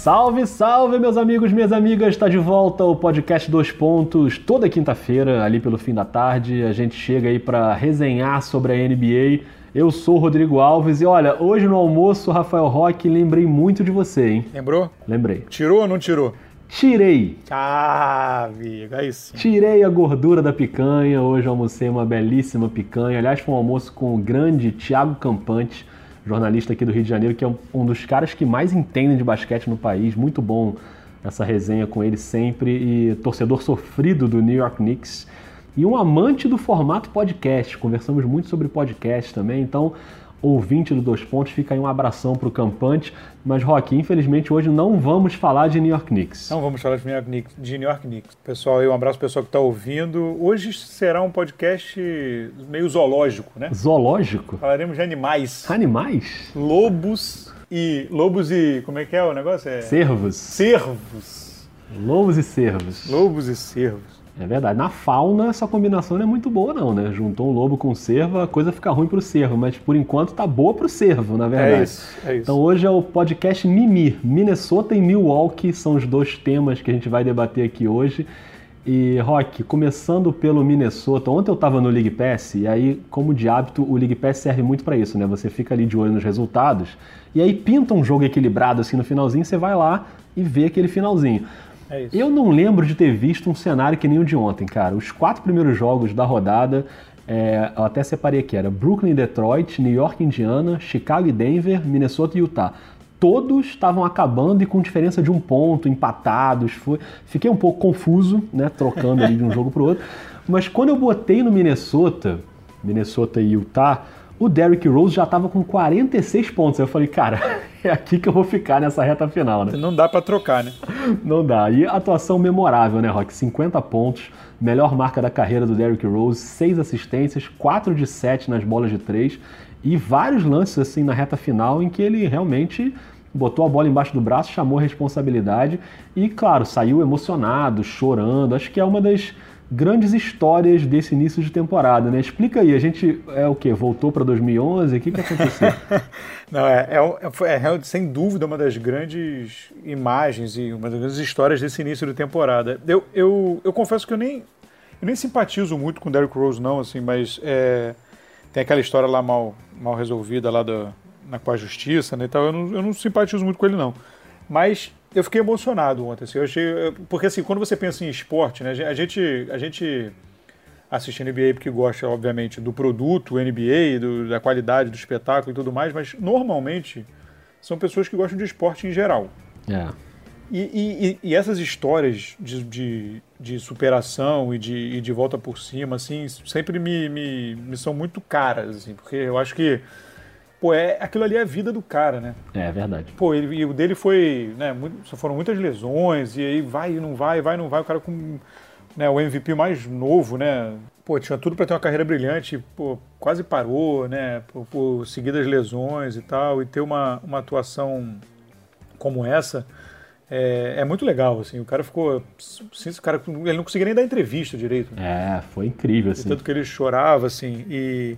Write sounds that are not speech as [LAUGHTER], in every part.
Salve, salve, meus amigos, minhas amigas! Está de volta o podcast Dois Pontos. Toda quinta-feira, ali pelo fim da tarde, a gente chega aí para resenhar sobre a NBA. Eu sou o Rodrigo Alves e olha, hoje no almoço, Rafael Roque, lembrei muito de você, hein? Lembrou? Lembrei. Tirou ou não tirou? Tirei. Ah, amigo, aí sim. Tirei a gordura da picanha. Hoje almocei uma belíssima picanha. Aliás, foi um almoço com o grande Thiago Campante, jornalista aqui do Rio de Janeiro, que é um dos caras que mais entendem de basquete no país. Muito bom essa resenha com ele sempre. E torcedor sofrido do New York Knicks. E um amante do formato podcast. Conversamos muito sobre podcast também. Então, ouvinte do Dois Pontos, fica aí um abração para o Campante. Mas, Rock, infelizmente hoje não vamos falar de New York Knicks. Não vamos falar de New York Knicks. De New York Knicks. Pessoal, um abraço pessoal que está ouvindo. Hoje será um podcast meio zoológico, né? Zoológico? Falaremos de animais. Animais? Lobos e... Lobos e... como é que é o negócio? É... Cervos. Cervos. Lobos e cervos. Lobos e cervos. É verdade. Na fauna, essa combinação não é muito boa, não, né? Juntou um lobo com um cervo, a coisa fica ruim pro cervo, mas por enquanto tá boa pro cervo, na verdade. É isso, é isso. Então hoje é o podcast Mimi. Minnesota e Milwaukee são os dois temas que a gente vai debater aqui hoje. E, Rock, começando pelo Minnesota, ontem eu tava no League Pass, e aí, como de hábito, o League Pass serve muito para isso, né? Você fica ali de olho nos resultados, e aí pinta um jogo equilibrado assim no finalzinho, você vai lá e vê aquele finalzinho. É isso. Eu não lembro de ter visto um cenário que nem o de ontem, cara. Os quatro primeiros jogos da rodada, é, eu até separei aqui, era Brooklyn Detroit, New York Indiana, Chicago e Denver, Minnesota e Utah. Todos estavam acabando e com diferença de um ponto, empatados. Foi... Fiquei um pouco confuso, né, trocando ali de um jogo para o outro. Mas quando eu botei no Minnesota, Minnesota e Utah, o Derrick Rose já estava com 46 pontos. Aí eu falei, cara, [LAUGHS] é aqui que eu vou ficar nessa reta final, né? Não dá para trocar, né? Não dá. E atuação memorável, né, Rock? 50 pontos, melhor marca da carreira do Derrick Rose, 6 assistências, 4 de 7 nas bolas de 3 e vários lances assim na reta final em que ele realmente botou a bola embaixo do braço, chamou a responsabilidade e, claro, saiu emocionado, chorando. Acho que é uma das grandes histórias desse início de temporada, né? Explica aí, a gente é o que? Voltou para 2011? O que, que aconteceu? [LAUGHS] Não, é, é, é, é, sem dúvida uma das grandes imagens e uma das grandes histórias desse início de temporada. Eu, eu, eu confesso que eu nem, eu nem simpatizo muito com Derrick Rose, não, assim, mas é, tem aquela história lá mal, mal resolvida lá do, na, com a justiça, né? Então eu não, eu não simpatizo muito com ele, não. Mas eu fiquei emocionado ontem. Assim, eu achei, porque assim, quando você pensa em esporte, né, a gente, a gente assiste NBA porque gosta, obviamente, do produto NBA, do, da qualidade do espetáculo e tudo mais, mas normalmente são pessoas que gostam de esporte em geral. É. E, e, e essas histórias de, de, de superação e de, e de, volta por cima, assim, sempre me, me, me são muito caras, assim, porque eu acho que pô, é, aquilo ali é a vida do cara, né? É, é verdade. Pô, ele, e o dele foi, né, muito, foram muitas lesões, e aí vai e não vai, vai e não vai, o cara com né, o MVP mais novo, né? Pô, tinha tudo para ter uma carreira brilhante, pô, quase parou, né, por, por seguidas lesões e tal, e ter uma, uma atuação como essa é, é, muito legal, assim, o cara ficou, assim, o cara, ele não conseguia nem dar entrevista direito. Né? É, foi incrível, assim. tanto que ele chorava, assim, e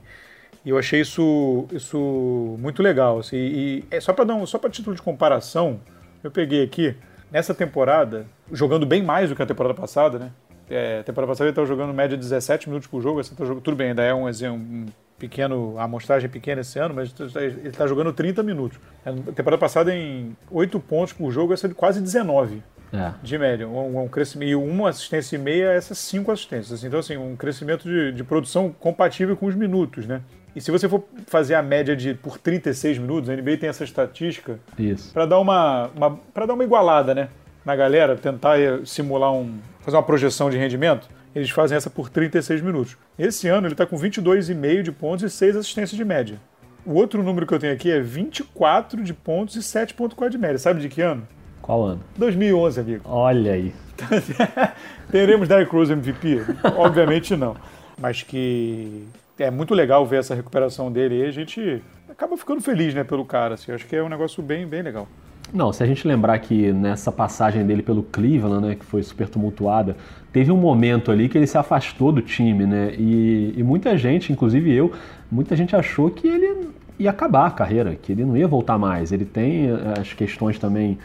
e eu achei isso, isso muito legal. Assim, e é só para dar um, só para título de comparação, eu peguei aqui nessa temporada, jogando bem mais do que a temporada passada, né? É, a temporada passada ele estava jogando média 17 minutos por jogo, essa tá jogando, tudo bem, ainda é um, um pequeno, a amostragem é pequena esse ano, mas ele está jogando 30 minutos. A temporada passada em 8 pontos por jogo, essa de quase 19 é. de média. Um, um, crescimento, e uma assistência e meia, essas cinco assistências. Então, assim, um crescimento de, de produção compatível com os minutos, né? E se você for fazer a média de por 36 minutos, a NBA tem essa estatística para dar uma, uma para dar uma igualada, né, na galera, tentar simular um fazer uma projeção de rendimento. Eles fazem essa por 36 minutos. Esse ano ele está com 22,5 de pontos e 6 assistências de média. O outro número que eu tenho aqui é 24 de pontos e 7,4 de média. Sabe de que ano? Qual ano? 2011, amigo. Olha aí. [LAUGHS] Teremos Derrick Rose MVP? Obviamente não. Mas que é muito legal ver essa recuperação dele e a gente acaba ficando feliz, né, pelo cara. Assim. Acho que é um negócio bem, bem legal. Não, se a gente lembrar que nessa passagem dele pelo Cleveland, né, que foi super tumultuada, teve um momento ali que ele se afastou do time, né? E, e muita gente, inclusive eu, muita gente achou que ele ia acabar a carreira, que ele não ia voltar mais. Ele tem eh, as questões também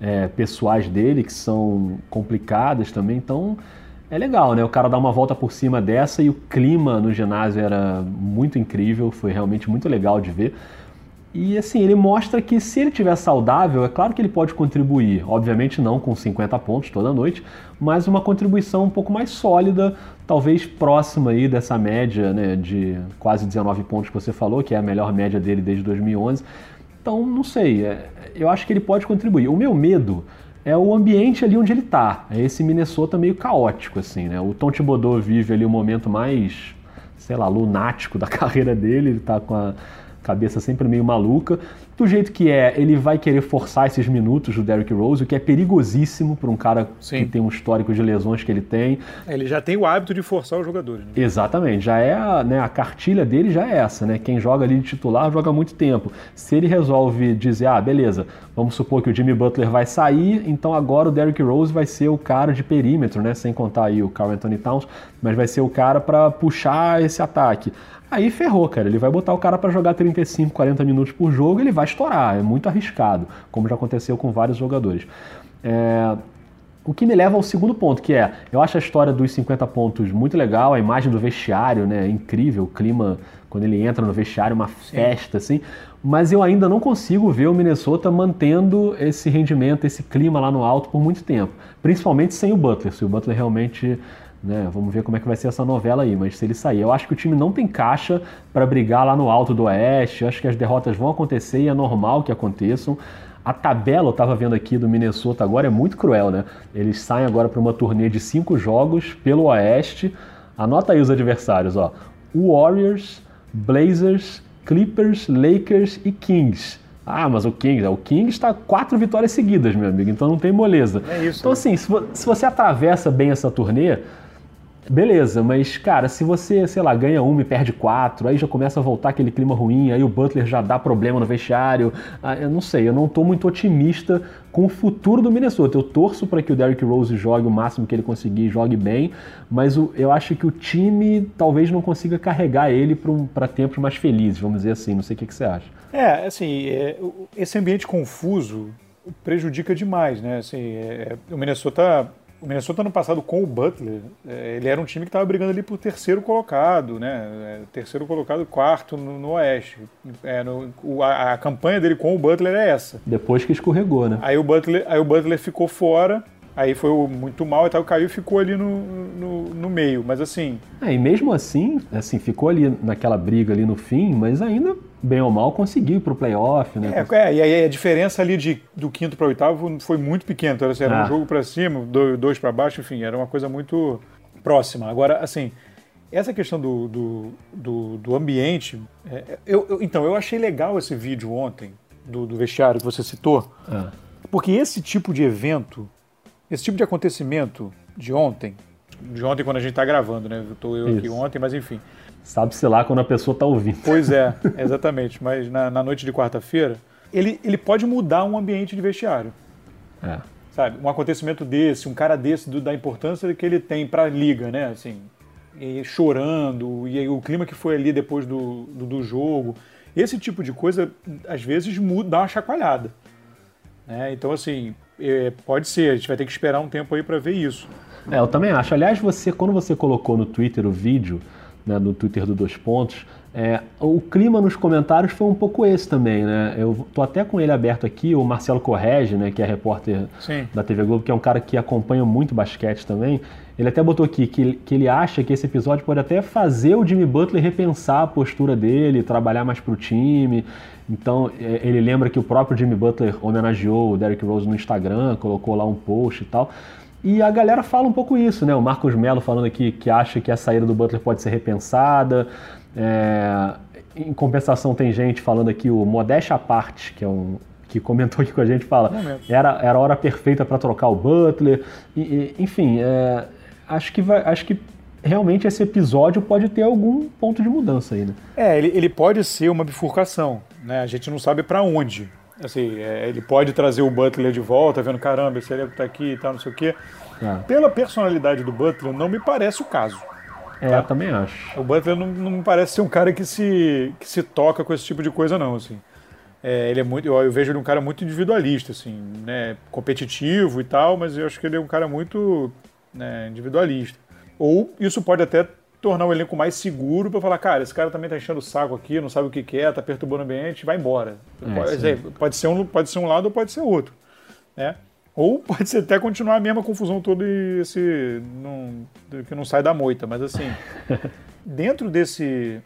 é, pessoais dele que são complicadas também. Então é legal, né? O cara dá uma volta por cima dessa e o clima no ginásio era muito incrível, foi realmente muito legal de ver. E assim, ele mostra que se ele tiver saudável, é claro que ele pode contribuir. Obviamente não com 50 pontos toda noite, mas uma contribuição um pouco mais sólida, talvez próxima aí dessa média né, de quase 19 pontos que você falou, que é a melhor média dele desde 2011. Então, não sei, é, eu acho que ele pode contribuir. O meu medo é o ambiente ali onde ele está. É esse Minnesota meio caótico, assim, né? O Tom Thibodeau vive ali o momento mais, sei lá, lunático da [LAUGHS] carreira dele, ele está com a cabeça sempre meio maluca. Do jeito que é, ele vai querer forçar esses minutos do Derrick Rose, o que é perigosíssimo para um cara Sim. que tem um histórico de lesões que ele tem. Ele já tem o hábito de forçar os jogadores. Né? Exatamente, já é a, né, a cartilha dele já é essa, né? Quem joga ali de titular joga muito tempo. Se ele resolve dizer, ah, beleza, vamos supor que o Jimmy Butler vai sair, então agora o Derrick Rose vai ser o cara de perímetro, né? Sem contar aí o Carl Anthony Towns, mas vai ser o cara para puxar esse ataque. Aí ferrou, cara. Ele vai botar o cara para jogar 35, 40 minutos por jogo, ele vai estourar. É muito arriscado, como já aconteceu com vários jogadores. É... O que me leva ao segundo ponto, que é, eu acho a história dos 50 pontos muito legal, a imagem do vestiário, né, é incrível, o clima quando ele entra no vestiário, uma festa, Sim. assim, mas eu ainda não consigo ver o Minnesota mantendo esse rendimento, esse clima lá no alto por muito tempo, principalmente sem o Butler, se o Butler realmente né? Vamos ver como é que vai ser essa novela aí, mas se ele sair, eu acho que o time não tem caixa para brigar lá no alto do Oeste. Eu acho que as derrotas vão acontecer e é normal que aconteçam. A tabela, eu estava vendo aqui do Minnesota agora, é muito cruel, né? Eles saem agora para uma turnê de cinco jogos pelo Oeste. Anota aí os adversários, ó. Warriors, Blazers, Clippers, Lakers e Kings. Ah, mas o Kings, o Kings está quatro vitórias seguidas, meu amigo, então não tem moleza. É isso. Então, né? assim, se, se você atravessa bem essa turnê, Beleza, mas cara, se você, sei lá, ganha uma e perde quatro, aí já começa a voltar aquele clima ruim, aí o Butler já dá problema no vestiário. Ah, eu não sei, eu não tô muito otimista com o futuro do Minnesota. Eu torço para que o Derrick Rose jogue o máximo que ele conseguir, jogue bem, mas eu acho que o time talvez não consiga carregar ele para tempos mais felizes, vamos dizer assim. Não sei o que, que você acha. É, assim, é, esse ambiente confuso prejudica demais, né? Assim, é, o Minnesota o Minnesota no passado com o Butler, é, ele era um time que estava brigando ali por terceiro colocado, né? É, terceiro colocado, quarto no, no Oeste. É, no, a, a, campanha dele com o Butler é essa. Depois que escorregou, né? Aí o Butler, aí o Butler ficou fora Aí foi muito mal e tal, caiu e ficou ali no, no, no, meio. Mas assim. É, e mesmo assim, assim, ficou ali naquela briga ali no fim, mas ainda, bem ou mal, conseguiu ir pro playoff, né? É, é e aí a diferença ali de, do quinto para oitavo foi muito pequena. Então, assim, era ah. um jogo para cima, dois, para baixo, enfim, era uma coisa muito próxima. Agora, assim, essa questão do, do, do, do ambiente. É, eu, eu, então, eu achei legal esse vídeo ontem do, do vestiário que você citou, ah. porque esse tipo de evento esse tipo de acontecimento de ontem, de ontem quando a gente está gravando, né? Estou eu Isso. aqui ontem, mas enfim. Sabe-se lá quando a pessoa está ouvindo. Pois é, [LAUGHS] exatamente. Mas na, na noite de quarta-feira, ele, ele pode mudar um ambiente de vestiário. É. Sabe? Um acontecimento desse, um cara desse, do, da importância que ele tem para a liga, né? Assim, chorando, e o clima que foi ali depois do, do, do jogo. Esse tipo de coisa, às vezes, muda, dá uma chacoalhada. Né? Então, assim, é, pode ser, a gente vai ter que esperar um tempo aí para ver isso. É, eu também acho. Aliás, você, quando você colocou no Twitter o vídeo, né, no Twitter do Dois Pontos, é, o clima nos comentários foi um pouco esse também, né? Eu tô até com ele aberto aqui, o Marcelo Correge, né, que é repórter Sim. da TV Globo, que é um cara que acompanha muito basquete também. Ele até botou aqui que, que ele acha que esse episódio pode até fazer o Jimmy Butler repensar a postura dele, trabalhar mais pro time. Então, é, ele lembra que o próprio Jimmy Butler homenageou o Derrick Rose no Instagram, colocou lá um post e tal. E a galera fala um pouco isso, né? O Marcos Melo falando aqui que acha que a saída do Butler pode ser repensada. É... Em compensação, tem gente falando aqui, o Modéstia à parte, que é um, que comentou aqui com a gente, fala era, era a hora perfeita para trocar o Butler. E, e, enfim, é, acho, que vai, acho que realmente esse episódio pode ter algum ponto de mudança aí, né? É, ele, ele pode ser uma bifurcação, né? A gente não sabe para onde. Assim, é, ele pode trazer o Butler de volta, vendo, caramba, esse elenco tá aqui e tal, não sei o quê. É. Pela personalidade do Butler, não me parece o caso. É, tá? eu também acho. O Butler não, não me parece ser um cara que se, que se toca com esse tipo de coisa, não, assim. É, ele é muito, eu, eu, vejo ele um cara muito individualista, assim, né? Competitivo e tal, mas eu acho que ele é um cara muito né, individualista. Ou isso pode até tornar o elenco mais seguro para falar, cara, esse cara também tá enchendo o saco aqui, não sabe o que quer, tá perturbando o ambiente, vai embora. É, pode, dizer, pode, ser um, pode ser um lado ou pode ser outro. Né? Ou [LAUGHS] pode ser até continuar a mesma confusão toda e esse. Não, que não sai da moita. Mas assim, [LAUGHS] dentro desse,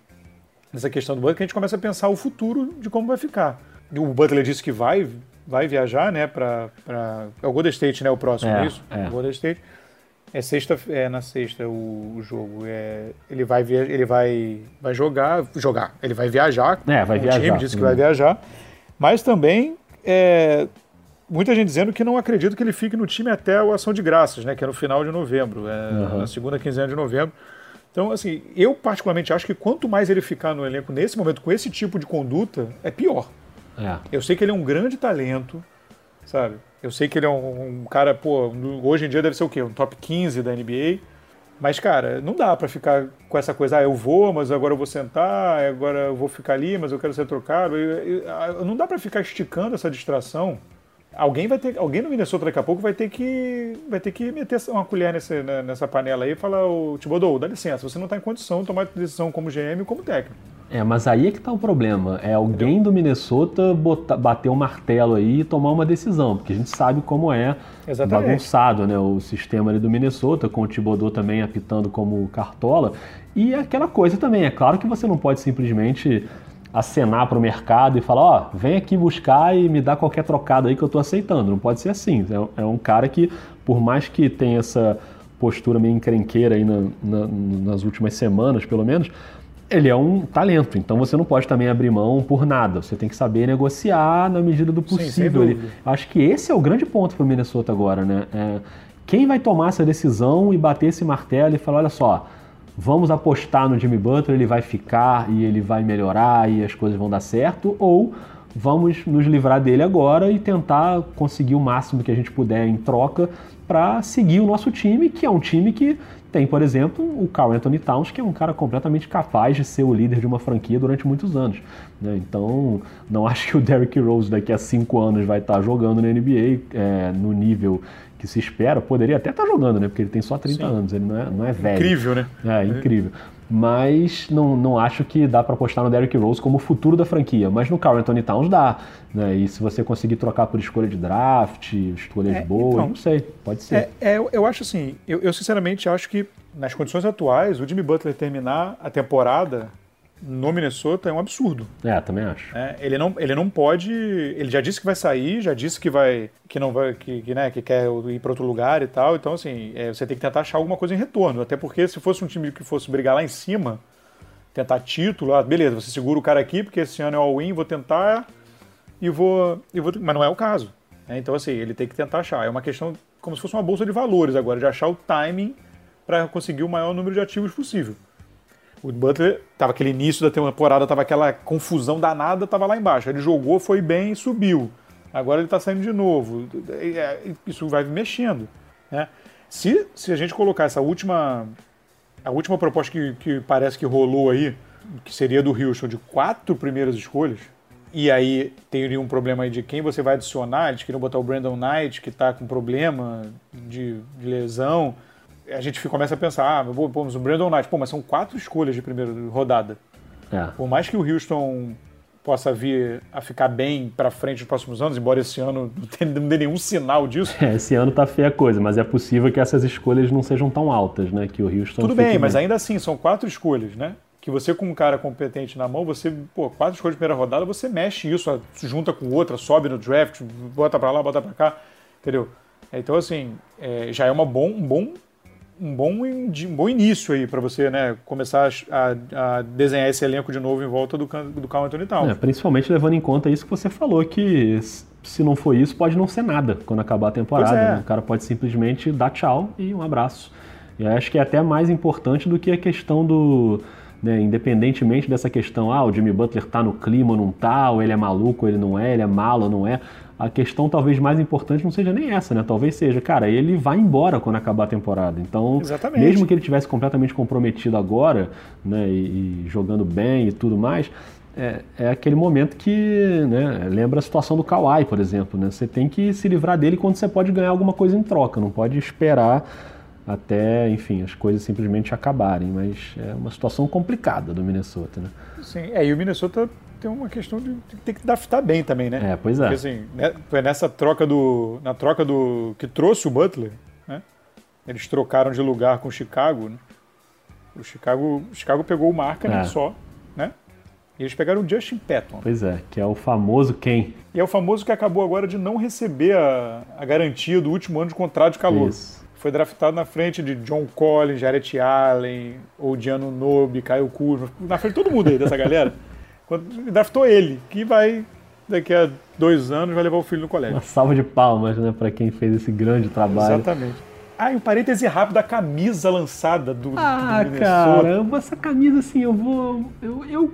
dessa questão do Butler, a gente começa a pensar o futuro de como vai ficar. O Butler disse que vai, vai viajar, né, para é o Golden State, né, o próximo, é, é isso? É. O Golden State. É sexta, é na sexta o, o jogo. É, ele vai via, ele vai, vai jogar, jogar. Ele vai viajar. É, vai viajar. O time disse que vai viajar. Mas também é, muita gente dizendo que não acredita que ele fique no time até o Ação de Graças, né? Que é no final de novembro, é, uhum. na segunda quinzena de novembro. Então, assim, eu particularmente acho que quanto mais ele ficar no elenco nesse momento com esse tipo de conduta, é pior. É. Eu sei que ele é um grande talento, sabe? Eu sei que ele é um, um, cara, pô, hoje em dia deve ser o quê? Um top 15 da NBA. Mas, cara, não dá para ficar com essa coisa, ah, eu vou, mas agora eu vou sentar, agora eu vou ficar ali, mas eu quero ser trocado. Não dá para ficar esticando essa distração alguém vai ter, alguém no Minnesota daqui a pouco vai ter que, vai ter que meter uma colher nessa, né, nessa panela aí e falar, o Thibodeau, dá licença, você não está em condição de tomar decisão como GM e como técnico. É, mas aí é que está o problema. É alguém do Minnesota botar, bater o um martelo aí e tomar uma decisão, porque a gente sabe como é Exatamente. bagunçado né, o sistema ali do Minnesota, com o Thibodeau também apitando como cartola. E é aquela coisa também, é claro que você não pode simplesmente acenar para o mercado e falar, ó, oh, vem aqui buscar e me dá qualquer trocada aí que eu estou aceitando. Não pode ser assim. É, é, um cara que, por mais que tenha essa postura meio encrenqueira aí na, na, nas últimas semanas, pelo menos, ele é um talento. Então você não pode também abrir mão por nada. Você tem que saber negociar na medida do possível. Sim, acho que esse é o grande ponto para o Minnesota agora, né? É, quem vai tomar essa decisão e bater esse martelo e falar, olha só, vamos apostar no Jimmy Butler, ele vai ficar e ele vai melhorar e as coisas vão dar certo, ou vamos nos livrar dele agora e tentar conseguir o máximo que a gente puder em troca para seguir o nosso time, que é um time que tem, por exemplo, o Carl Anthony Towns, que é um cara completamente capaz de ser o líder de uma franquia durante muitos anos. Né? Então, não [LAUGHS] acho que o Derrick Rose daqui a cinco anos vai estar jogando na NBA é, no nível que se espera, poderia até estar tá jogando, né? Porque ele tem só 30 Sim. anos, ele não é, não é velho. Incrível, né? É, incrível. Mas não, não acho que dá para apostar no Derrick Rose como o futuro da franquia. Mas no Carl Anthony Towns dá. Né? E se você conseguir trocar por escolha de draft, escolhas é, boas, então, não sei, pode ser. É, é, eu acho assim, eu, eu sinceramente acho que nas condições atuais, o Jimmy Butler terminar a temporada no Minnesota é um absurdo. É, também acho. É, ele, não, ele não pode. Ele já disse que vai sair, já disse que vai. que não vai. que, que, né, que quer ir para outro lugar e tal. Então, assim, é, você tem que tentar achar alguma coisa em retorno. Até porque se fosse um time que fosse brigar lá em cima, tentar título, ah, beleza, você segura o cara aqui, porque esse ano é all-in, vou tentar e vou, e vou. Mas não é o caso. Né? Então, assim, ele tem que tentar achar. É uma questão como se fosse uma bolsa de valores agora, de achar o timing para conseguir o maior número de ativos possível. O Butler tava aquele início da temporada, tava aquela confusão danada, tava lá embaixo. Ele jogou, foi bem e subiu. Agora ele está saindo de novo. É, isso vai mexendo. Né? Se, se a gente colocar essa última. A última proposta que, que parece que rolou aí, que seria do Houston, de quatro primeiras escolhas, e aí teria um problema aí de quem você vai adicionar. Eles queriam botar o Brandon Knight, que está com problema de, de lesão a gente começa a pensar, ah, pô, o Brandon Knight, pô, mas são quatro escolhas de primeira rodada. É. Por mais que o Houston possa vir a ficar bem para frente nos próximos anos, embora esse ano não dê nenhum sinal disso. É, esse ano tá feia a coisa, mas é possível que essas escolhas não sejam tão altas, né? Que o Houston. Tudo bem, mas ainda assim, são quatro escolhas, né? Que você, com um cara competente na mão, você, pô, quatro escolhas de primeira rodada, você mexe isso, junta com outra, sobe no draft, bota para lá, bota para cá, entendeu? Então, assim, é, já é uma bom, um bom um bom, um bom início aí para você né, começar a, a, desenhar esse elenco de novo em volta do, do Carl Anthony Towns. É, principalmente levando em conta isso que você falou, que se não for isso, pode não ser nada quando acabar a temporada. É. Né? O cara pode simplesmente dar tchau e um abraço. E acho que é até mais importante do que a questão do. Né, independentemente dessa questão, ah, o Jimmy Butler tá no clima ou não tá, ou ele é maluco, ou ele não é, ele é malo ou não é a questão talvez mais importante não seja nem essa, né? Talvez seja, cara, ele vai embora quando acabar a temporada. Então, Exatamente. mesmo que ele tivesse completamente comprometido agora, né, e, e jogando bem e tudo mais, é, é, aquele momento que né, lembra a situação do Kawhi, por exemplo. Né? Você tem que se livrar dele quando você pode ganhar alguma coisa em troca, não pode esperar até, enfim, as coisas simplesmente acabarem. Mas é uma situação complicada do Minnesota. Né? Sim, é, e o Minnesota tem uma questão de, ter que adaptar bem também, né? É, pois é. Porque assim, né, nessa troca do. Na troca do. que trouxe o Butler, né? Eles trocaram de lugar com o Chicago, né? O Chicago, o Chicago pegou o Markkanen é. só, né? E eles pegaram o Justin Patton. Pois é, que é o famoso quem? E é o famoso que acabou agora de não receber a, a garantia do último ano de contrato de calor. Isso. Foi draftado na frente de John Collins, Jarrett Allen, Odiano Nobe, Caio Kuzma, na frente de todo mundo aí dessa galera. [LAUGHS] Quando draftou ele, que vai, daqui a dois anos, vai levar o filho no colégio. Uma salva de palmas, né, para quem fez esse grande trabalho. Exatamente. Ah, e um parêntese rápido da camisa lançada do, ah, do cara, essa camisa assim, eu vou. Eu, eu,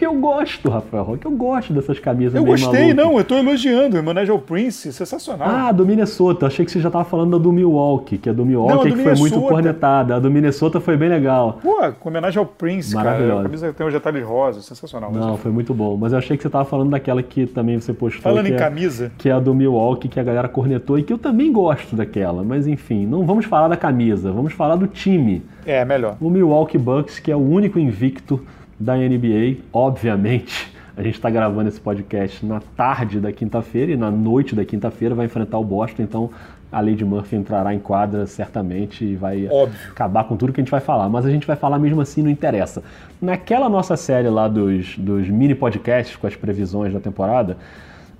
eu gosto, Rafael Roque, eu gosto dessas camisas Eu gostei, não, eu tô elogiando. Homenagem ao Prince, sensacional. Ah, do Minnesota. Achei que você já tava falando da do Milwaukee, que é do Milwaukee não, do que foi muito cornetada. A do Minnesota foi bem legal. Pô, com homenagem ao Prince, cara. A camisa tem um detalhe rosa, sensacional. Não, foi muito bom. Mas eu achei que você tava falando daquela que também você postou. Falando em é, camisa. Que é a do Milwaukee, que a galera cornetou e que eu também gosto daquela. Mas enfim, não vamos falar da camisa, vamos falar do time. É, melhor. O Milwaukee Bucks, que é o único invicto da NBA, obviamente. A gente está gravando esse podcast na tarde da quinta-feira e na noite da quinta-feira vai enfrentar o Boston, então a Lady Murphy entrará em quadra certamente e vai Óbvio. acabar com tudo que a gente vai falar. Mas a gente vai falar mesmo assim, não interessa. Naquela nossa série lá dos, dos mini podcasts com as previsões da temporada,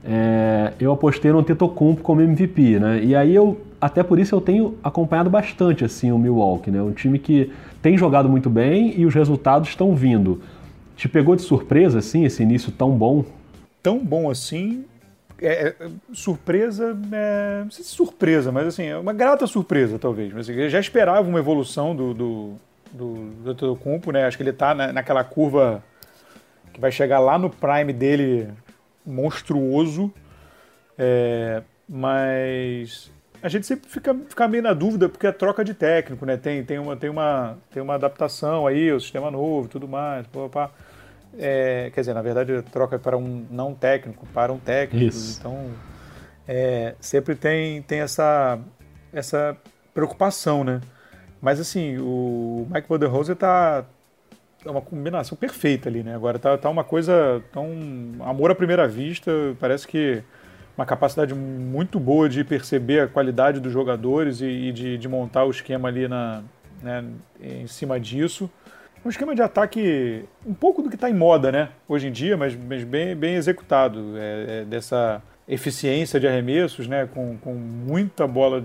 é, eu apostei no Tetocumpo como MVP, né? E aí eu, até por isso eu tenho acompanhado bastante assim o Milwaukee, né? Um time que tem jogado muito bem e os resultados estão vindo. Te pegou de surpresa assim esse início tão bom? Tão bom assim? É, é, surpresa, é, não sei se surpresa, mas assim, é uma grata surpresa talvez. Mas assim, eu já esperava uma evolução do do, do, do Tetocumpo, né? Acho que ele está na, naquela curva que vai chegar lá no prime dele monstruoso, é, mas a gente sempre fica, fica meio na dúvida porque é troca de técnico, né? Tem, tem, uma, tem, uma, tem uma adaptação aí, o sistema novo e tudo mais. Pá, pá. É, quer dizer, na verdade, troca para um não técnico para um técnico. Isso. Então, é, sempre tem, tem essa, essa preocupação, né? Mas assim, o Mike Vanderhose está é uma combinação perfeita ali, né? Agora tá, tá uma coisa tão amor à primeira vista, parece que uma capacidade muito boa de perceber a qualidade dos jogadores e, e de, de, montar o esquema ali na, né, em cima disso. Um esquema de ataque um pouco do que está em moda, né? Hoje em dia, mas, mas bem, bem executado. É, é dessa eficiência de arremessos, né? Com, com muita bola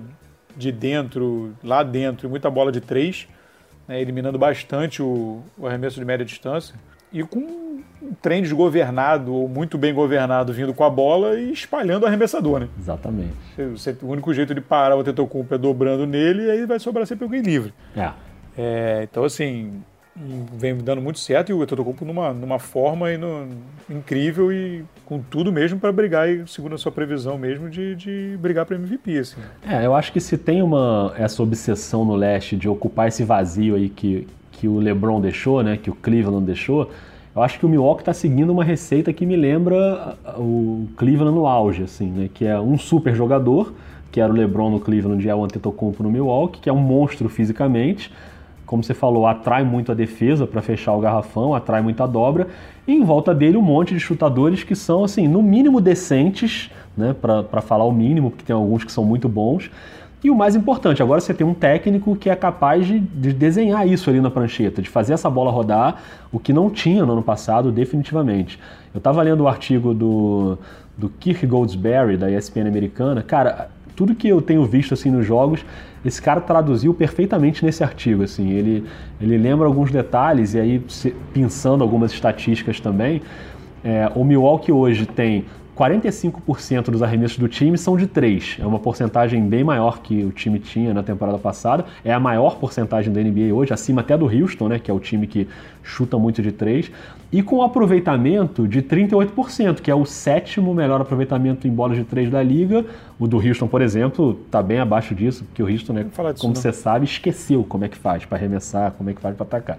de dentro, lá dentro, e muita bola de três né, eliminando bastante o, o, arremesso de média distância, e com um trem desgovernado ou muito bem governado vindo com a bola e espalhando o arremessador. Né? Exatamente. Você, o único jeito de parar o Tetocumpo é dobrando nele e aí vai sobrar sempre alguém livre. É. É, então, assim, vem dando muito certo e o Tetocumpo numa, numa forma e no, incrível e com tudo mesmo para brigar, segundo a sua previsão mesmo, de, de brigar para MVP. Assim. É, eu acho que se tem uma essa obsessão no leste de ocupar esse vazio aí que, que o LeBron deixou, né, que o Cleveland deixou, eu acho que o Milwaukee está seguindo uma receita que me lembra o Cleveland no auge, assim, né, que é um super jogador, que era o LeBron no Cleveland e é o Antetokounmpo no Milwaukee, que é um monstro fisicamente, como você falou, atrai muito a defesa para fechar o garrafão, atrai muita dobra, e em volta dele um monte de chutadores que são, assim, no mínimo decentes, né, para falar o mínimo, porque tem alguns que são muito bons. E o mais importante, agora você tem um técnico que é capaz de, de desenhar isso ali na prancheta, de fazer essa bola rodar, o que não tinha no ano passado, definitivamente. Eu estava lendo o artigo do, do Kirk Goldsberry, da ESPN americana. Cara, tudo que eu tenho visto assim nos jogos, esse cara traduziu perfeitamente nesse artigo. Assim, ele, ele lembra alguns detalhes e aí pensando algumas estatísticas também. É, o Milwaukee hoje tem 45% dos arremessos do time são de 3. É uma porcentagem bem maior que o time tinha na temporada passada. É a maior porcentagem da NBA hoje, acima até do Houston, né, que é o time que chuta muito de 3. E com aproveitamento de 38%, que é o sétimo melhor aproveitamento em bolas de três da liga. O do Houston, por exemplo, está bem abaixo disso, porque o Houston, né, como você sabe, esqueceu como é que faz para arremessar, como é que faz para atacar.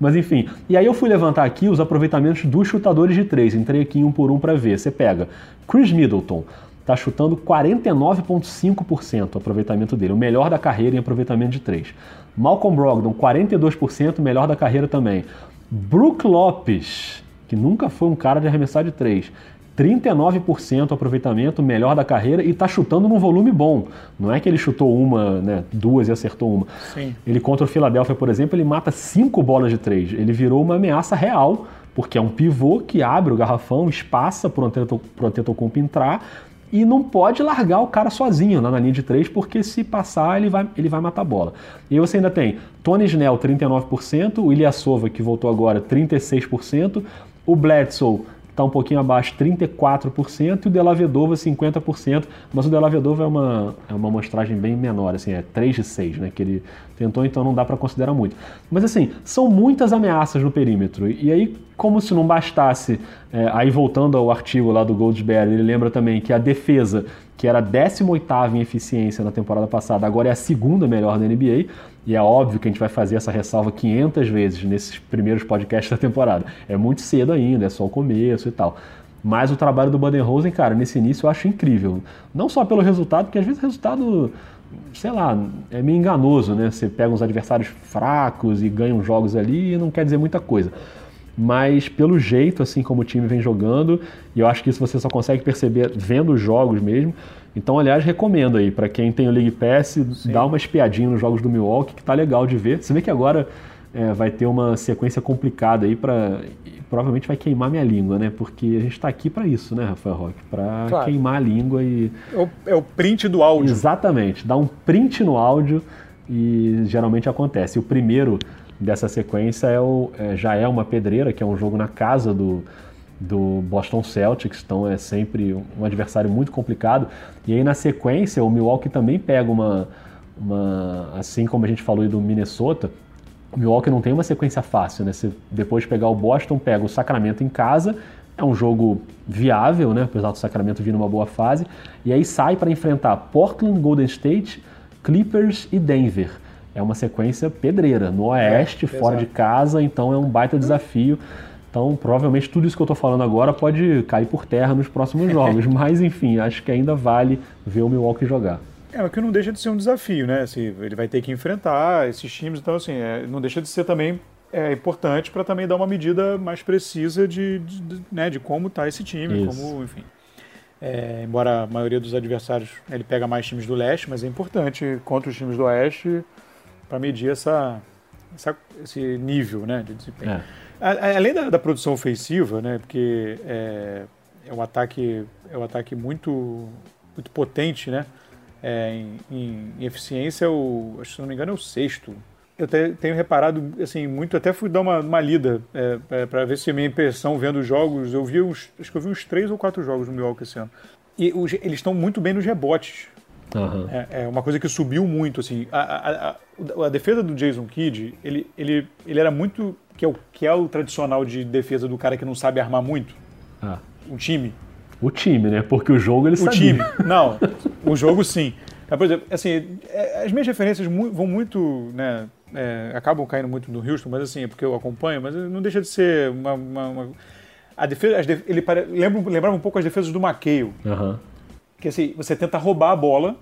Mas enfim, e aí eu fui levantar aqui os aproveitamentos dos chutadores de três. Entrei aqui um por um para ver. Você pega Chris Middleton, está chutando 49,5% o aproveitamento dele, o melhor da carreira em aproveitamento de três. Malcolm Brogdon, 42%, melhor da carreira também. Brook Lopes, que nunca foi um cara de arremessar de três, 39% aproveitamento, melhor da carreira e está chutando num volume bom. Não é que ele chutou uma, né, duas e acertou uma. Sim. Ele contra o Philadelphia, por exemplo, ele mata cinco bolas de três. Ele virou uma ameaça real, porque é um pivô que abre o garrafão, espaça para o Antetokounmpo entrar e não pode largar o cara sozinho lá na linha de três, porque se passar ele vai, ele vai matar a bola. E você ainda tem Tony Snell, 39%, o Ilyasova, que voltou agora, 36%, o Bledsoe está um pouquinho abaixo, 34%, e o Della Vedova, 50%, mas o Della Vedova é uma, é uma amostragem bem menor, assim, é 3 de 6, né, que ele tentou, então não dá para considerar muito. Mas assim, são muitas ameaças no perímetro, e aí, como se não bastasse, é, aí voltando ao artigo lá do Goldsberry, ele lembra também que a defesa que era 18ª em eficiência na temporada passada, agora é a segunda melhor da NBA, e é óbvio que a gente vai fazer essa ressalva 500 vezes nesses primeiros podcasts [LAUGHS] da temporada. É muito cedo ainda, é só o começo e tal. Mas o trabalho do Budenholzer, cara, nesse início eu acho incrível. Não só pelo resultado, porque às vezes o resultado, sei lá, é meio enganoso, né? Você pega uns adversários fracos e ganha uns jogos ali e não quer dizer muita coisa mas pelo jeito assim como o time vem jogando, e eu acho que isso você só consegue perceber vendo os jogos mesmo. Então, aliás, recomendo aí para quem tem o League Pass, Sim. dá uma espiadinha nos jogos do Milwaukee, que tá legal de ver. Você vê que agora é, vai ter uma sequência complicada aí para provavelmente vai queimar minha língua, né? Porque a gente está aqui para isso, né, Rafael Roque? Para claro. queimar a língua e é o, é o print do áudio. Exatamente, dá um print no áudio e geralmente acontece. O primeiro dessa sequência é o, é, já é uma pedreira, que é um jogo na casa do, do Boston Celtics, então é sempre um adversário muito complicado. E aí na sequência o Milwaukee também pega uma, uma assim como a gente falou aí do Minnesota, o Milwaukee não tem uma sequência fácil, né? Você, depois de pegar o Boston, pega o Sacramento em casa, é um jogo viável, né? Apesar do Sacramento vir numa boa fase, e aí sai para enfrentar Portland, Golden State, Clippers e Denver é uma sequência pedreira, no oeste, é, fora de casa, então é um baita desafio. Então, provavelmente tudo isso que eu estou falando agora pode cair por terra nos próximos jogos, [LAUGHS] mas enfim, acho que ainda vale ver o Milwaukee jogar. É, o que não deixa de ser um desafio, né? Assim, ele vai ter que enfrentar esses times, então assim, é, não deixa de ser também é importante para também dar uma medida mais precisa de, de, de né, de como está esse time, isso. como, enfim. É, embora a maioria dos adversários ele pega mais times do leste, mas é importante contra os times do oeste para medir essa, essa, esse nível né, de desempenho. É. Além da, da, produção ofensiva, né, porque é, é, um ataque, é um ataque muito, muito potente, né, é, em, em, em, eficiência, o, se não me engano, é o sexto. Eu te, tenho reparado, assim, muito, até fui dar uma, uma lida é, é para ver se a minha impressão vendo os jogos, eu vi uns, acho que eu vi uns três ou quatro jogos no Milwaukee esse ano. E os, eles estão muito bem nos rebotes. Uhum. É, é, uma coisa que subiu muito, assim. A, a, a, a, defesa do Jason Kidd, ele, ele, ele era muito... Que é, o, que é o tradicional de defesa do cara que não sabe armar muito. Ah. Um time. O time, né? Porque o jogo ele o sabia. O time. [LAUGHS] Não, o jogo sim. Por exemplo, assim, é, as minhas referências vão muito, né, é, acabam caindo muito no Houston, mas assim, é porque eu acompanho, mas não deixa de ser uma... uma, uma... A defesa, ele pare... lembra, lembrava um pouco as defesas do McHale. Uhum que assim, você tenta roubar a bola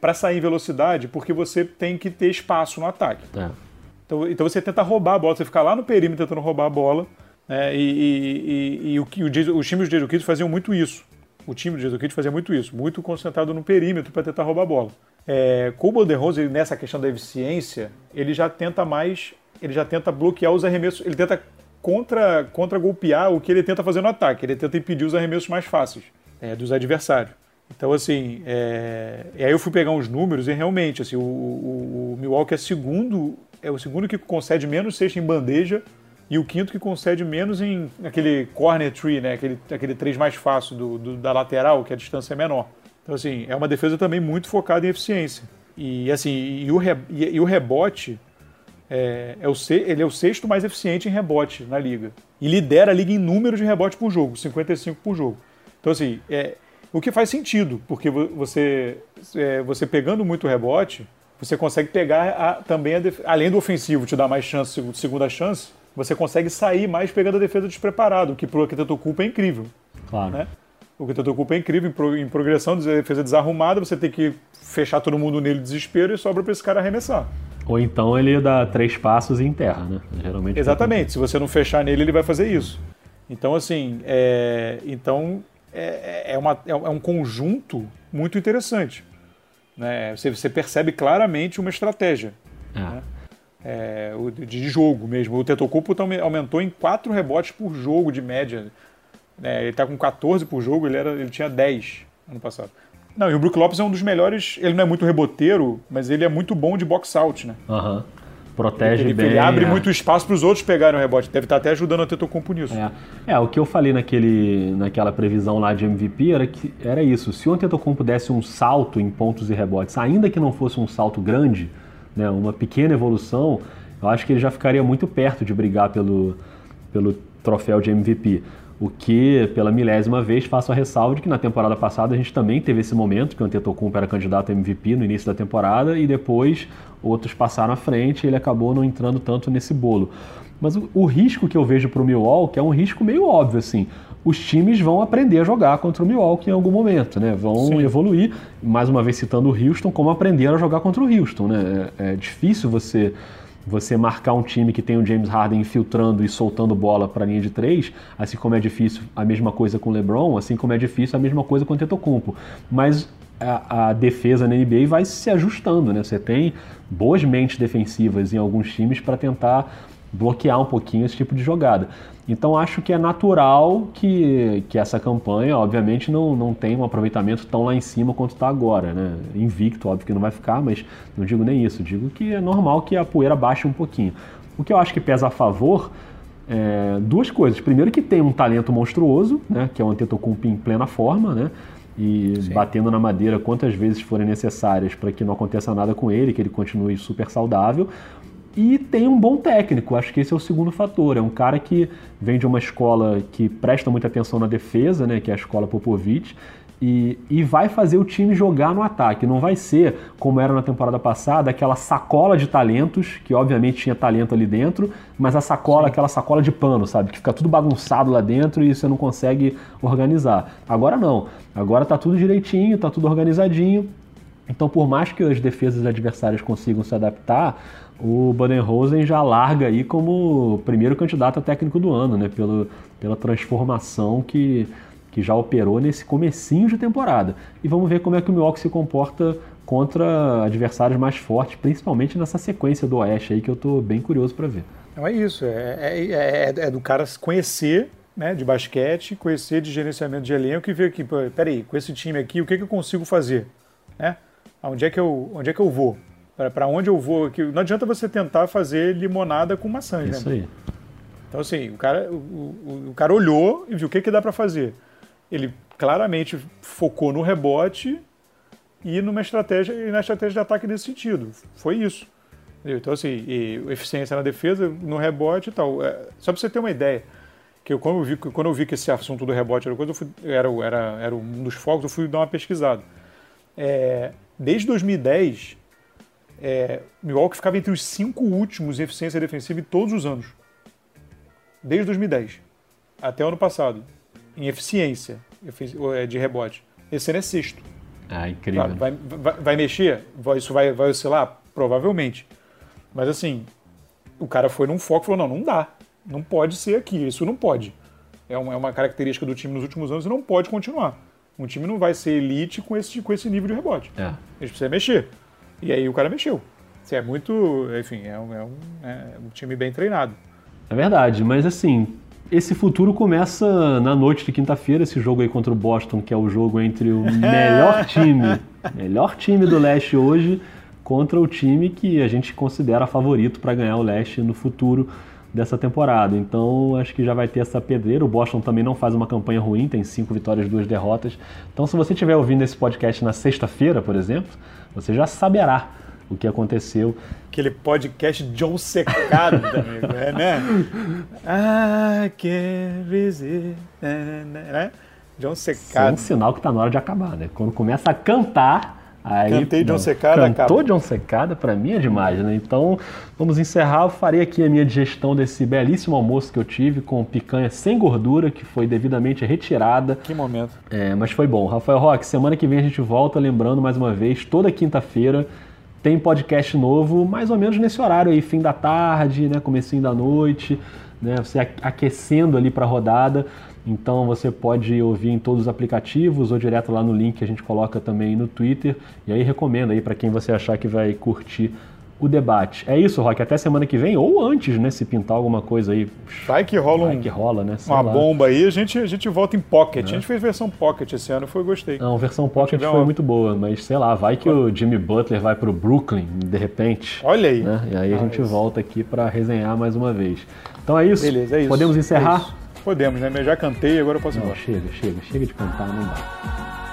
para sair em velocidade, porque você tem que ter espaço no ataque. É. Então, então você tenta roubar a bola, você fica lá no perímetro tentando roubar a bola, né, e, e, e, e, o, o, os times do Jason Kidd faziam muito isso. O time do Jason Kidd fazia muito isso, muito concentrado no perímetro para tentar roubar a bola. É, com o Banderose, nessa questão da eficiência, ele já tenta mais, ele já tenta bloquear os arremessos, ele tenta contra, contra golpear o que ele tenta fazer no ataque, ele tenta impedir os arremessos mais fáceis é, dos adversários. Então, assim, é... e aí eu fui pegar uns números e realmente, assim, o, o, o, Milwaukee é segundo, é o segundo que concede menos sexta em bandeja e o quinto que concede menos em aquele corner tree, né, aquele, aquele três mais fácil do, do, da lateral, que a distância é menor. Então, assim, é uma defesa também muito focada em eficiência. E, assim, e o, re... e o rebote, é, é o ele é o sexto mais eficiente em rebote na liga. E lidera a liga em número de rebote por jogo, 55 por jogo. Então, assim, é, o que faz sentido, porque você, é, você pegando muito rebote, você consegue pegar a, também, a além do ofensivo te dar mais chance, segunda chance, você consegue sair mais pegando a defesa despreparado, o que pro Antetokounmpo é incrível. Claro. Né? O Antetokounmpo é incrível em, progressão, defesa desarrumada, você tem que fechar todo mundo nele desespero e sobra para esse cara arremessar. Ou então ele dá três passos e enterra, né? Geralmente. Exatamente. Se você não fechar nele, ele vai fazer isso. Então, assim, é, então é, é, uma, é um conjunto muito interessante. Né? Você, você percebe claramente uma estratégia. É. Né? É, de jogo mesmo. O Tetocumpo aumentou em 4 rebotes por jogo de média. É, ele está com 14 por jogo, ele, era, ele tinha 10 ano passado. Não, e o Brook Lopes é um dos melhores. Ele não é muito reboteiro, mas ele é muito bom de box out, né? Uhum. Protege ele, bem. Ele abre é. muito espaço para os outros pegarem o rebote. Deve estar até ajudando a Tetocumpo nisso. É. é, o que eu falei naquele, naquela previsão lá de MVP era que era isso. Se o Antetokounmpo desse um salto em pontos e rebotes, ainda que não fosse um salto grande, né, uma pequena evolução, eu acho que ele já ficaria muito perto de brigar pelo, pelo troféu de MVP. O que, pela milésima vez, faço a ressalva de que na temporada passada a gente também teve esse momento que o Antetokounmpo era candidato a MVP no início da temporada e depois outros passaram à frente e ele acabou não entrando tanto nesse bolo. Mas o, o risco que eu vejo para o Milwaukee é um risco meio óbvio, assim. Os times vão aprender a jogar contra o Milwaukee em algum momento, né? Vão Sim. evoluir. Mais uma vez citando o Houston, como aprenderam a jogar contra o Houston, né? É, é difícil você você marcar um time que tem o James Harden infiltrando e soltando bola para a linha de três, assim como é difícil a mesma coisa com o LeBron, assim como é difícil a mesma coisa com o Tetocumpo. Mas a, a, defesa na NBA vai se ajustando, né? Você tem boas mentes defensivas em alguns times para tentar bloquear um pouquinho esse tipo de jogada. Então acho que é natural que, que essa campanha, obviamente, não, não tenha um aproveitamento tão lá em cima quanto está agora. Né? Invicto, óbvio que não vai ficar, mas não digo nem isso. Digo que é normal que a poeira baixe um pouquinho. O que eu acho que pesa a favor é duas coisas. Primeiro que tem um talento monstruoso, né? que é o Antetokounmpo em plena forma, né? e Sim. batendo na madeira quantas vezes forem necessárias para que não aconteça nada com ele, que ele continue super saudável e tem um bom técnico. Acho que esse é o segundo fator. É um cara que vem de uma escola que presta muita atenção na defesa, né, que é a escola Popovich, e, e vai fazer o time jogar no ataque. Não vai ser, como era na temporada passada, aquela sacola de talentos, que obviamente tinha talento ali dentro, mas a sacola, aquela sacola de pano, sabe? Que fica tudo bagunçado lá dentro e você não consegue organizar. Agora não. Agora tá tudo direitinho, tá tudo organizadinho. Então, por mais que as defesas adversárias consigam se adaptar, o Baden-Rosen já larga aí como primeiro candidato a técnico do ano, né? Pela transformação que, que já operou nesse comecinho de temporada. E vamos ver como é que o Milwaukee se comporta contra adversários mais fortes, principalmente nessa sequência do Oeste aí que eu estou bem curioso para ver. Não é isso, é, é, é, é, do cara conhecer né, de basquete, conhecer de gerenciamento de elenco e ver que, peraí, com esse time aqui, o que, que eu consigo fazer? Né? Onde, é que eu, onde é que eu vou? Para onde eu vou. Que não adianta você tentar fazer limonada com maçãs, Isso né? aí. Então, assim, o cara, o, o, o cara olhou e viu o que, que dá para fazer. Ele claramente focou no rebote e numa estratégia e na estratégia de ataque nesse sentido. Foi isso. Então, assim, eficiência na defesa, no rebote e tal. É, só para você ter uma ideia, que eu, quando, eu vi, quando eu vi que esse assunto do rebote era, coisa, fui, era, era, era um dos focos, eu fui dar uma pesquisada. É, desde 2010, é, Milwaukee ficava entre os cinco últimos em eficiência defensiva em todos os anos. Desde 2010 até o ano passado. Em eficiência é, de rebote. Esse ano é sexto. Ah, incrível. Claro, vai, vai, vai, mexer? Isso vai, vai oscilar? Provavelmente. Mas assim, o cara foi num foco e falou: não, não dá. Não pode ser aqui. Isso não pode. É uma, é uma característica do time nos últimos anos e não pode continuar. Um time não vai ser elite com esse, com esse nível de rebote. É. A gente precisa mexer. E aí o cara mexeu. É muito, enfim, é um, é um, é um time bem treinado. É verdade, mas assim, esse futuro começa na noite de quinta-feira, esse jogo aí contra o Boston, que é o jogo entre o [LAUGHS] melhor time, melhor time do leste hoje, contra o time que a gente considera favorito para ganhar o leste no futuro dessa temporada. Então acho que já vai ter essa pedreira. O Boston também não faz uma campanha ruim, tem cinco vitórias, duas derrotas. Então se você estiver ouvindo esse podcast na sexta-feira, por exemplo, você já saberá o que aconteceu. Aquele podcast John secado, [LAUGHS] amigo, é, né? I can't resist, né? John secado. Isso é um sinal que tá na hora de acabar, né? Quando começa a cantar, Aí, Cantei John Secada, Cantou acaba. John Secada, pra mim é demais, né? Então, vamos encerrar. Eu farei aqui a minha digestão desse belíssimo almoço que eu tive com picanha sem gordura, que foi devidamente retirada. Que momento. É, mas foi bom. Rafael Roque, semana que vem a gente volta, lembrando mais uma vez, toda quinta-feira tem podcast novo, mais ou menos nesse horário aí, fim da tarde, né? Comecinho da noite, né? Você aquecendo ali pra rodada. Então você pode ouvir em todos os aplicativos ou direto lá no link que a gente coloca também no Twitter. E aí recomendo aí para quem você achar que vai curtir o debate. É isso, Rock. Até semana que vem ou antes, né? Se pintar alguma coisa aí. Vai que rola vai um, que rola, né? Sei uma lá. bomba aí, a gente, a gente volta em Pocket. A gente fez versão Pocket esse ano, foi gostei. Não, versão Pocket foi uma- muito boa, mas sei lá, vai que o Jimmy Butler vai pro Brooklyn de repente. Olha aí. né? E aí a Ah, gente volta aqui para resenhar mais uma vez. Então é isso. Beleza, é isso. Podemos É encerrar? isso. Podemos, né? Eu já cantei, agora eu posso ir Não, embora. chega, chega, chega de cantar, não dá.